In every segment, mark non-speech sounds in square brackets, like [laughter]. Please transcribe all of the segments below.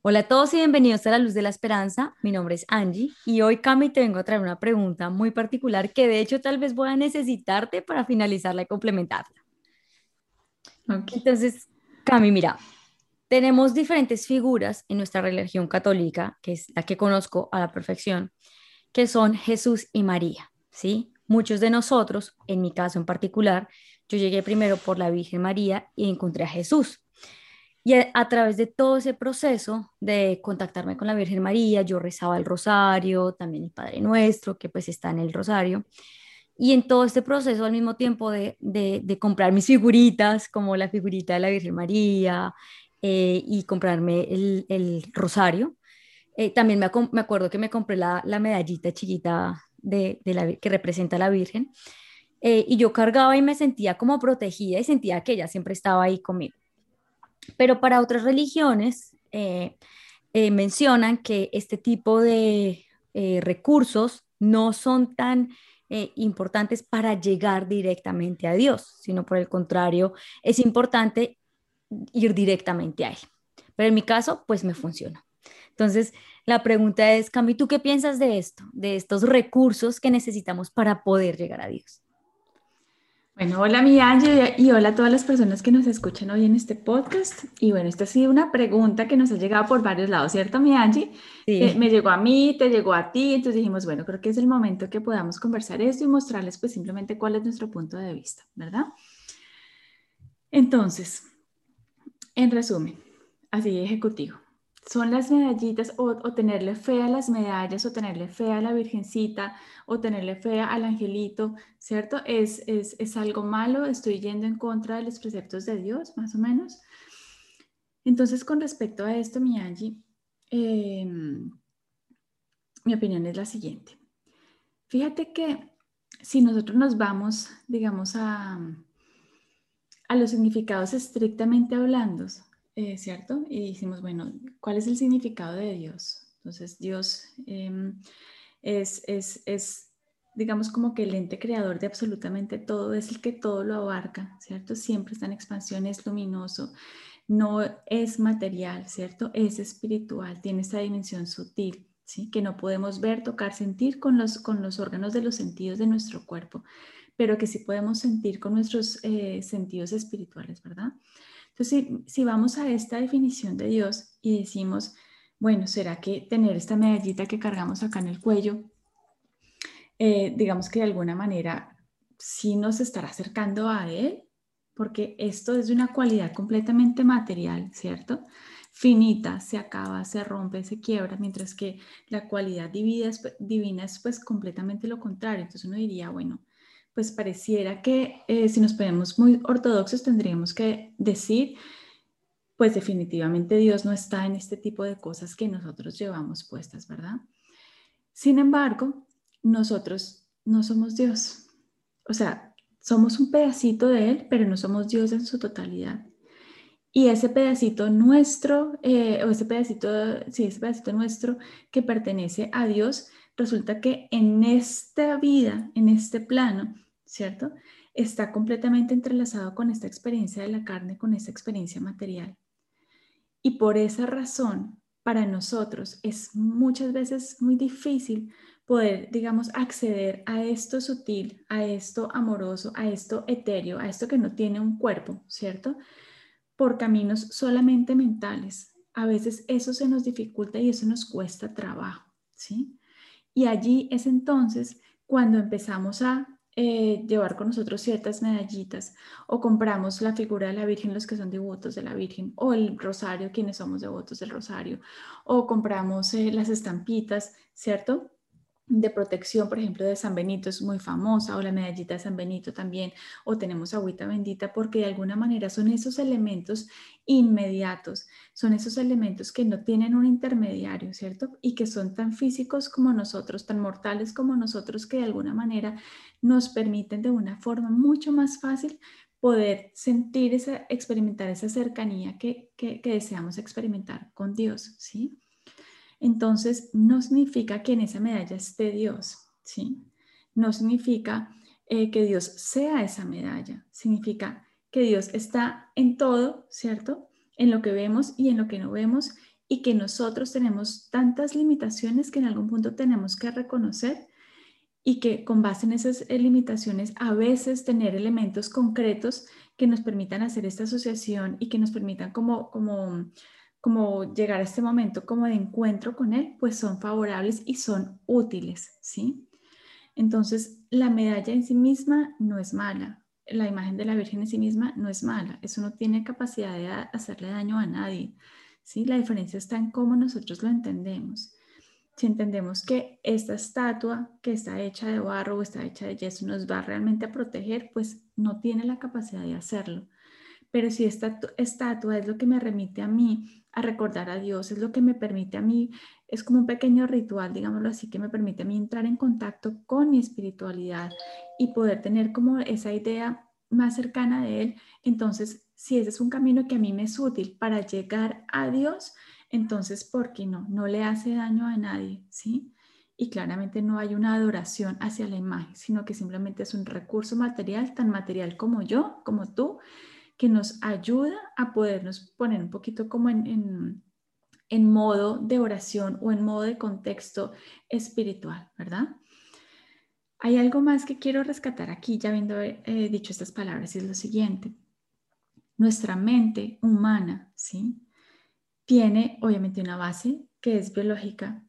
Hola a todos y bienvenidos a La Luz de la Esperanza. Mi nombre es Angie y hoy, Cami, te vengo a traer una pregunta muy particular que de hecho tal vez voy a necesitarte para finalizarla y complementarla. Entonces, Cami, mira, tenemos diferentes figuras en nuestra religión católica, que es la que conozco a la perfección, que son Jesús y María, ¿sí? Muchos de nosotros, en mi caso en particular, yo llegué primero por la Virgen María y encontré a Jesús. Y a, través de todo ese proceso de contactarme con la Virgen María, yo rezaba el rosario, también el Padre Nuestro, que pues está en el rosario. Y en todo este proceso, al mismo tiempo de, de, comprar mis figuritas, como la figurita de la Virgen María, eh, y comprarme el, el rosario, eh, también me, me, acuerdo que me compré la, la medallita chiquita de, la, que representa a la Virgen. Eh, y yo cargaba y me sentía como protegida y sentía que ella siempre estaba ahí conmigo. Pero para otras religiones eh, eh, mencionan que este tipo de recursos no son tan importantes para llegar directamente a Dios, sino por el contrario, es importante ir directamente a Él. Pero en mi caso, pues me funciona. Entonces, la pregunta es, Cami, ¿tú qué piensas de esto, de estos recursos que necesitamos para poder llegar a Dios? Bueno, hola mi Angie y hola a todas las personas que nos escuchan hoy en este podcast. Y bueno, esta ha sido una pregunta que nos ha llegado por varios lados, ¿cierto mi Angie? Sí. Eh, me llegó a mí, te llegó a ti, entonces dijimos, bueno, creo que es el momento que podamos conversar esto y mostrarles pues simplemente cuál es nuestro punto de vista, ¿verdad? Entonces, en resumen, así ejecutivo son las medallitas o, tenerle fe a las medallas o tenerle fe a la virgencita o tenerle fe al angelito, ¿cierto? Es, es, algo malo, estoy yendo en contra de los preceptos de Dios, más o menos. Entonces, con respecto a esto, mi Angie, em, mi opinión es la siguiente. Fíjate que si nosotros nos vamos, digamos, a, a los significados estrictamente hablando, eh, ¿cierto? Y decimos, bueno, ¿cuál es el significado de Dios? Entonces, Dios em, es, es, es, digamos, como que el ente creador de absolutamente todo, es el que todo lo abarca, ¿cierto? Siempre está en expansión, es luminoso, no es material, ¿cierto? Es espiritual, tiene esta dimensión sutil, ¿sí? Que no podemos ver, tocar, sentir con los, con los órganos de los sentidos de nuestro cuerpo, pero que sí podemos sentir con nuestros eh, sentidos espirituales, ¿verdad? Entonces, si, vamos a esta definición de Dios y decimos, bueno, ¿será que tener esta medallita que cargamos acá en el cuello, eh, digamos que de alguna manera sí nos estará acercando a Él? Porque esto es de una cualidad completamente material, ¿cierto? Finita, se acaba, se rompe, se quiebra, mientras que la cualidad divina es, divina es pues completamente lo contrario. Entonces uno diría, bueno, pues pareciera que eh, si nos ponemos muy ortodoxos tendríamos que decir, pues definitivamente Dios no está en este tipo de cosas que nosotros llevamos puestas, ¿verdad? Sin embargo, nosotros no somos Dios. O sea, somos un pedacito de Él, pero no somos Dios en su totalidad. Y ese pedacito nuestro, eh, o ese pedacito, sí, ese pedacito nuestro que pertenece a Dios, resulta que en esta vida, en este plano, ¿cierto? Está completamente entrelazado con esta experiencia de la carne, con esta experiencia material. Y por esa razón, para nosotros es muchas veces muy difícil poder, digamos, acceder a esto sutil, a esto amoroso, a esto etéreo, a esto que no tiene un cuerpo, ¿cierto? Por caminos solamente mentales. A veces eso se nos dificulta y eso nos cuesta trabajo, ¿sí? Y allí es entonces cuando empezamos a eh, llevar con nosotros ciertas medallitas o compramos la figura de la Virgen, los que son devotos de la Virgen, o el rosario, quienes somos devotos del rosario, o compramos eh, las estampitas, ¿cierto? De protección, por ejemplo, de San Benito es muy famosa, o la medallita de San Benito también, o tenemos agüita bendita, porque de alguna manera son esos elementos inmediatos, son esos elementos que no tienen un intermediario, ¿cierto? Y que son tan físicos como nosotros, tan mortales como nosotros, que de alguna manera nos permiten de una forma mucho más fácil poder sentir, esa, experimentar esa cercanía que, que, que deseamos experimentar con Dios, ¿sí? Entonces no significa que en esa medalla esté Dios, ¿sí? No significa eh, que Dios sea esa medalla, significa que Dios está en todo, ¿cierto? En lo que vemos y en lo que no vemos y que nosotros tenemos tantas limitaciones que en algún punto tenemos que reconocer y que con base en esas limitaciones a veces tener elementos concretos que nos permitan hacer esta asociación y que nos permitan como, como, como llegar a este momento como de encuentro con Él, pues son favorables y son útiles, ¿sí? Entonces, la medalla en sí misma no es mala, la imagen de la Virgen en sí misma no es mala, eso no tiene capacidad de hacerle daño a nadie, ¿sí? La diferencia está en cómo nosotros lo entendemos. Si entendemos que esta estatua que está hecha de barro o está hecha de yeso nos va realmente a proteger, pues no tiene la capacidad de hacerlo. Pero si esta estatua es lo que me remite a mí a recordar a Dios, es lo que me permite a mí, es como un pequeño ritual, digámoslo así, que me permite a mí entrar en contacto con mi espiritualidad y poder tener como esa idea más cercana de Él. Entonces, si ese es un camino que a mí me es útil para llegar a Dios, entonces, ¿por qué no? No le hace daño a nadie, ¿sí? Y claramente no hay una adoración hacia la imagen, sino que simplemente es un recurso material, tan material como yo, como tú, que nos ayuda a podernos poner un poquito como en, en, modo de oración o en modo de contexto espiritual, ¿verdad? Hay algo más que quiero rescatar aquí, ya habiendo eh, dicho estas palabras, y es lo siguiente. Nuestra mente humana, ¿sí? Tiene obviamente una base que es biológica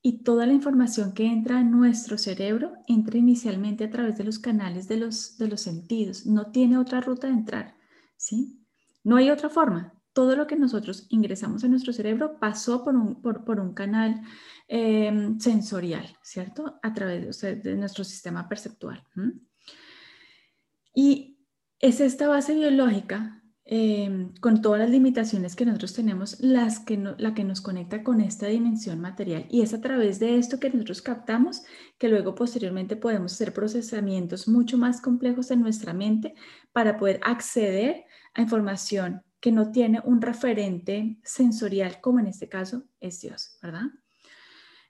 y toda la información que entra en nuestro cerebro entra inicialmente a través de los canales de los, de los sentidos, no tiene otra ruta de entrar. ¿Sí? No hay otra forma. Todo lo que nosotros ingresamos a nuestro cerebro pasó por un, por, un canal em, sensorial, ¿cierto? A través de, nuestro sistema perceptual. Y es esta base biológica em, con todas las limitaciones que nosotros tenemos, las que la que nos conecta con esta dimensión material. Y es a través de esto que nosotros captamos que luego posteriormente podemos hacer procesamientos mucho más complejos en nuestra mente para poder acceder información que no tiene un referente sensorial, como en este caso es Dios, ¿verdad?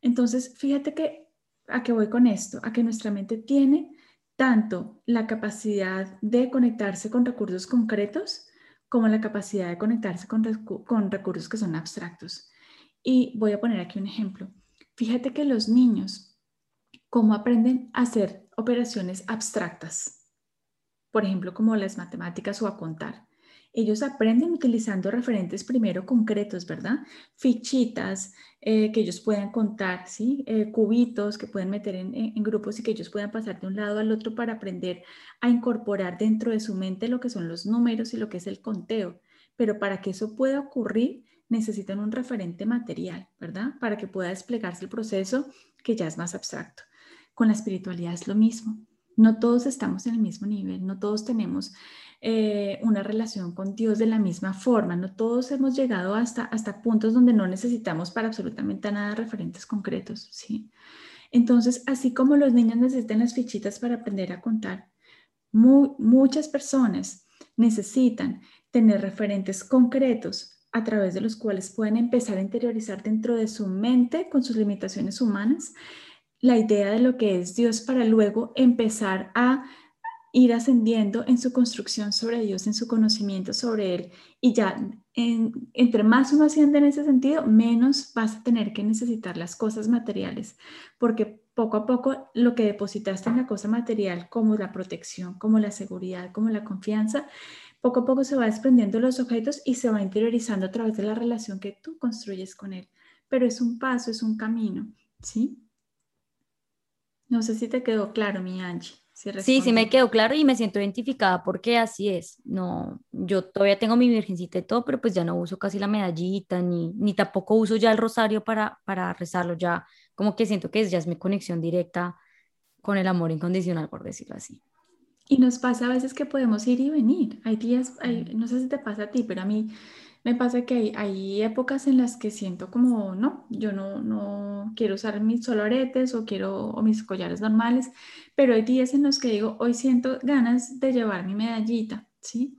Entonces, fíjate que a qué voy con esto, a que nuestra mente tiene tanto la capacidad de conectarse con recursos concretos como la capacidad de conectarse con, recursos que son abstractos. Y voy a poner aquí un ejemplo. Fíjate que los niños, ¿cómo aprenden a hacer operaciones abstractas? Por ejemplo, como las matemáticas o a contar ellos aprenden utilizando referentes primero concretos, ¿verdad? Fichitas eh, que ellos puedan contar, ¿sí? Eh, cubitos que pueden meter en, en, grupos y que ellos puedan pasar de un lado al otro para aprender a incorporar dentro de su mente lo que son los números y lo que es el conteo. Pero para que eso pueda ocurrir, necesitan un referente material, ¿verdad? Para que pueda desplegarse el proceso que ya es más abstracto. Con la espiritualidad es lo mismo. No todos estamos en el mismo nivel, no todos tenemos eh, una relación con Dios de la misma forma. No todos hemos llegado hasta, hasta puntos donde no necesitamos para absolutamente nada referentes concretos, ¿sí? Entonces, así como los niños necesitan las fichitas para aprender a contar, muchas personas necesitan tener referentes concretos a través de los cuales pueden empezar a interiorizar dentro de su mente con sus limitaciones humanas la idea de lo que es Dios para luego empezar a ir ascendiendo en su construcción sobre Dios, en su conocimiento sobre Él. Y ya, entre más uno asciende en ese sentido, menos vas a tener que necesitar las cosas materiales, porque poco a poco lo que depositaste en la cosa material, como la protección, como la seguridad, como la confianza, poco a poco se va desprendiendo los objetos y se va interiorizando a través de la relación que tú construyes con Él. Pero es un paso, es un camino, ¿sí? No sé si te quedó claro, mi Angie. Sí, sí, me quedó claro y me siento identificada porque así es. No, yo todavía tengo mi virgencita y todo, pero pues ya no uso casi la medallita ni, ni tampoco uso ya el rosario para, para rezarlo. Ya como que siento que ya es mi conexión directa con el amor incondicional, por decirlo así. Y nos pasa a veces que podemos ir y venir. Hay días, no sé si te pasa a ti, pero a mí me pasa que hay, épocas en las que siento como, no, yo no, no quiero usar mis solo aretes o quiero o mis collares normales, pero hay días en los que digo, hoy siento ganas de llevar mi medallita, ¿sí?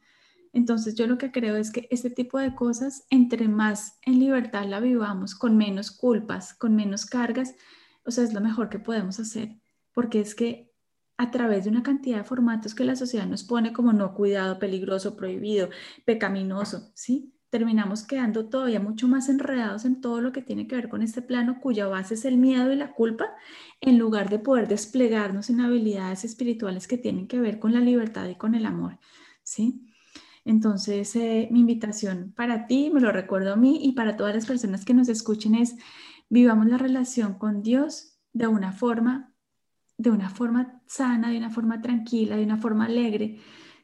Entonces yo lo que creo es que este tipo de cosas, entre más en libertad la vivamos, con menos culpas, con menos cargas, o sea, es lo mejor que podemos hacer, porque es que a través de una cantidad de formatos que la sociedad nos pone como no cuidado, peligroso, prohibido, pecaminoso, ¿sí? Terminamos quedando todavía mucho más enredados en todo lo que tiene que ver con este plano cuya base es el miedo y la culpa, en lugar de poder desplegarnos en habilidades espirituales que tienen que ver con la libertad y con el amor, ¿sí? Entonces, eh, mi invitación para ti, me lo recuerdo a mí y para todas las personas que nos escuchen es, vivamos la relación con Dios de una forma de una forma sana, de una forma tranquila, de una forma alegre,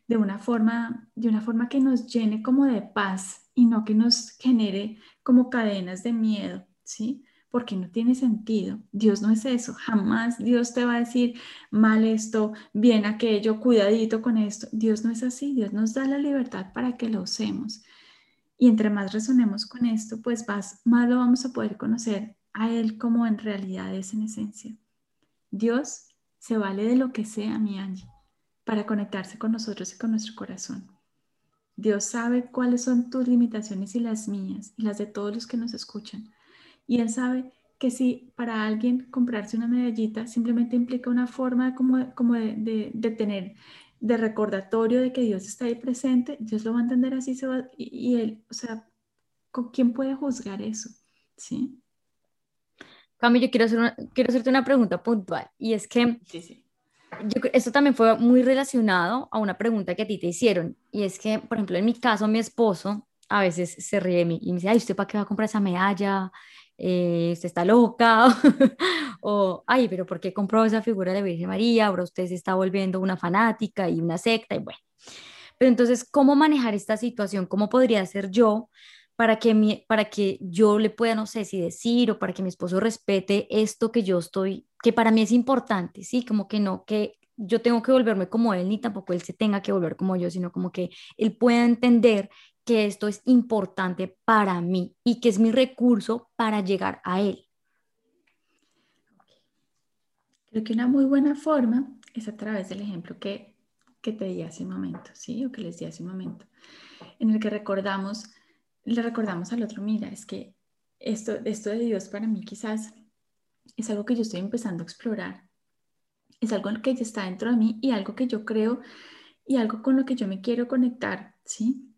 de una forma, de una forma que nos llene como de paz y no que nos genere como cadenas de miedo, ¿sí? Porque no tiene sentido. Dios no es eso. Jamás Dios te va a decir mal esto, bien aquello, cuidadito con esto. Dios no es así. Dios nos da la libertad para que lo usemos. Y entre más resonemos con esto, pues más, más lo vamos a poder conocer a Él como en realidad es en esencia. Dios se vale de lo que sea, mi Angie, para conectarse con nosotros y con nuestro corazón. Dios sabe cuáles son tus limitaciones y las mías y las de todos los que nos escuchan. Y Él sabe que si para alguien comprarse una medallita simplemente implica una forma como, como de, de, tener, de recordatorio de que Dios está ahí presente, Dios lo va a entender así se va, y, y Él, o sea, ¿con quién puede juzgar eso? ¿Sí? Cami, yo quiero, hacer quiero hacerte una pregunta puntual y es que esto también fue muy relacionado a una pregunta que a ti te hicieron y es que, por ejemplo, en mi caso, mi esposo a veces se ríe de mí y me dice, ay, ¿usted para qué va a comprar esa medalla? Eh, ¿Usted está loca? [laughs] o, ay, pero ¿por qué compró esa figura de Virgen María? Ahora usted se está volviendo una fanática y una secta y bueno. Pero entonces, ¿cómo manejar esta situación? ¿Cómo podría ser yo para que, mi, para que yo le pueda, no sé si decir, o para que mi esposo respete esto que yo estoy, que para mí es importante, ¿sí? Como que no, que yo tengo que volverme como él, ni tampoco él se tenga que volver como yo, sino como que él pueda entender que esto es importante para mí y que es mi recurso para llegar a él. Creo que una muy buena forma es a través del ejemplo que, que te di hace un momento, ¿sí? O que les di hace un momento, en el que recordamos le recordamos al otro, mira, es que esto, esto de Dios para mí quizás es algo que yo estoy empezando a explorar, es algo que ya está dentro de mí y algo que yo creo y algo con lo que yo me quiero conectar, ¿sí?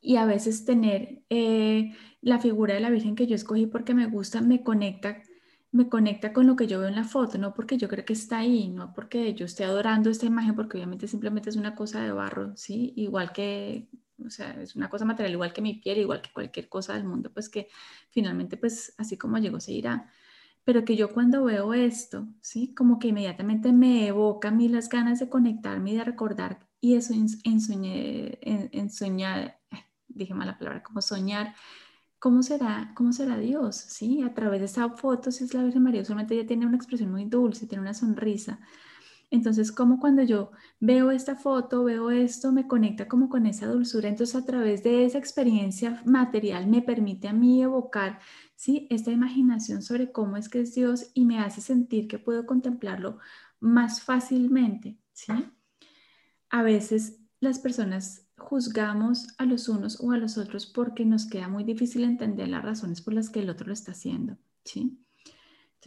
Y a veces tener eh, la figura de la Virgen que yo escogí porque me gusta, me conecta, me conecta con lo que yo veo en la foto, no porque yo creo que está ahí, no porque yo esté adorando esta imagen, porque obviamente simplemente es una cosa de barro, ¿sí? Igual que o sea, es una cosa material igual que mi piel, igual que cualquier cosa del mundo, pues que finalmente, pues así como llegó, se irá. Pero que yo cuando veo esto, ¿sí? Como que inmediatamente me evoca a mí las ganas de conectarme y de recordar, y eso en, en, en, soñar, dije mala palabra, como soñar, ¿cómo será, cómo será Dios? ¿Sí? A través de esa foto, si es la Virgen María, solamente ella tiene una expresión muy dulce, tiene una sonrisa, entonces, como cuando yo veo esta foto, veo esto, me conecta como con esa dulzura, entonces a través de esa experiencia material me permite a mí evocar, ¿sí? Esta imaginación sobre cómo es que es Dios y me hace sentir que puedo contemplarlo más fácilmente, ¿sí? A veces las personas juzgamos a los unos o a los otros porque nos queda muy difícil entender las razones por las que el otro lo está haciendo, ¿sí?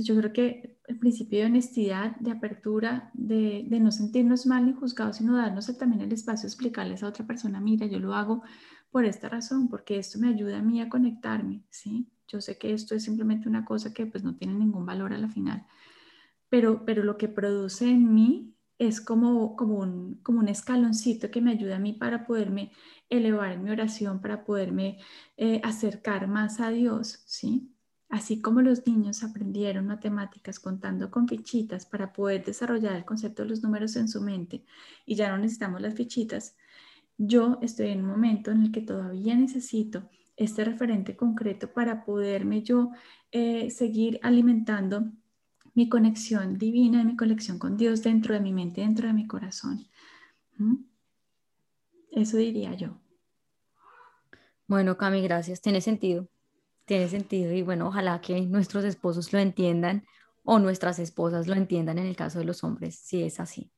Yo creo que el principio de honestidad, de apertura, de, no sentirnos mal ni juzgados, sino darnos también el espacio de explicarles a otra persona, mira, yo lo hago por esta razón, porque esto me ayuda a mí a conectarme, ¿sí? Yo sé que esto es simplemente una cosa que pues no tiene ningún valor a la final, pero, pero lo que produce en mí es como, como, un, como un escaloncito que me ayuda a mí para poderme elevar en mi oración, para poderme eh, acercar más a Dios, ¿sí? Así como los niños aprendieron matemáticas contando con fichitas para poder desarrollar el concepto de los números en su mente y ya no necesitamos las fichitas, yo estoy en un momento en el que todavía necesito este referente concreto para poderme yo eh, seguir alimentando mi conexión divina, mi conexión con Dios dentro de mi mente, dentro de mi corazón. Eso diría yo. Bueno, Cami, gracias. Tiene sentido tiene sentido y bueno, ojalá que nuestros esposos lo entiendan o nuestras esposas lo entiendan en el caso de los hombres, si es así.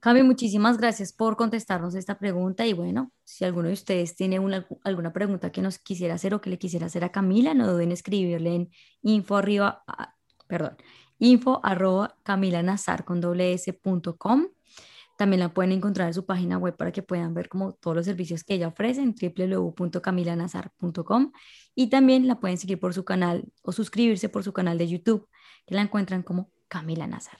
Cami, muchísimas gracias por contestarnos esta pregunta y bueno, si alguno de ustedes tiene una, alguna pregunta que nos quisiera hacer o que le quisiera hacer a Camila, no duden en escribirle en info arriba, ah, perdón, info arroba camilanazar con doble También la pueden encontrar en su página web para que puedan ver como todos los servicios que ella ofrece en www.camilanazar.com y también la pueden seguir por su canal o suscribirse por su canal de YouTube, que la encuentran como Camila Nazar.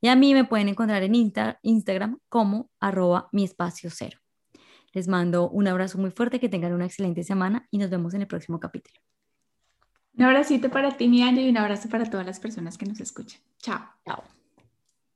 Y a mí me pueden encontrar en Instagram como arroba mi espacio cero. Les mando un abrazo muy fuerte, que tengan una excelente semana y nos vemos en el próximo capítulo. Un abracito para ti, mi y un abrazo para todas las personas que nos escuchan. Chao. Chao.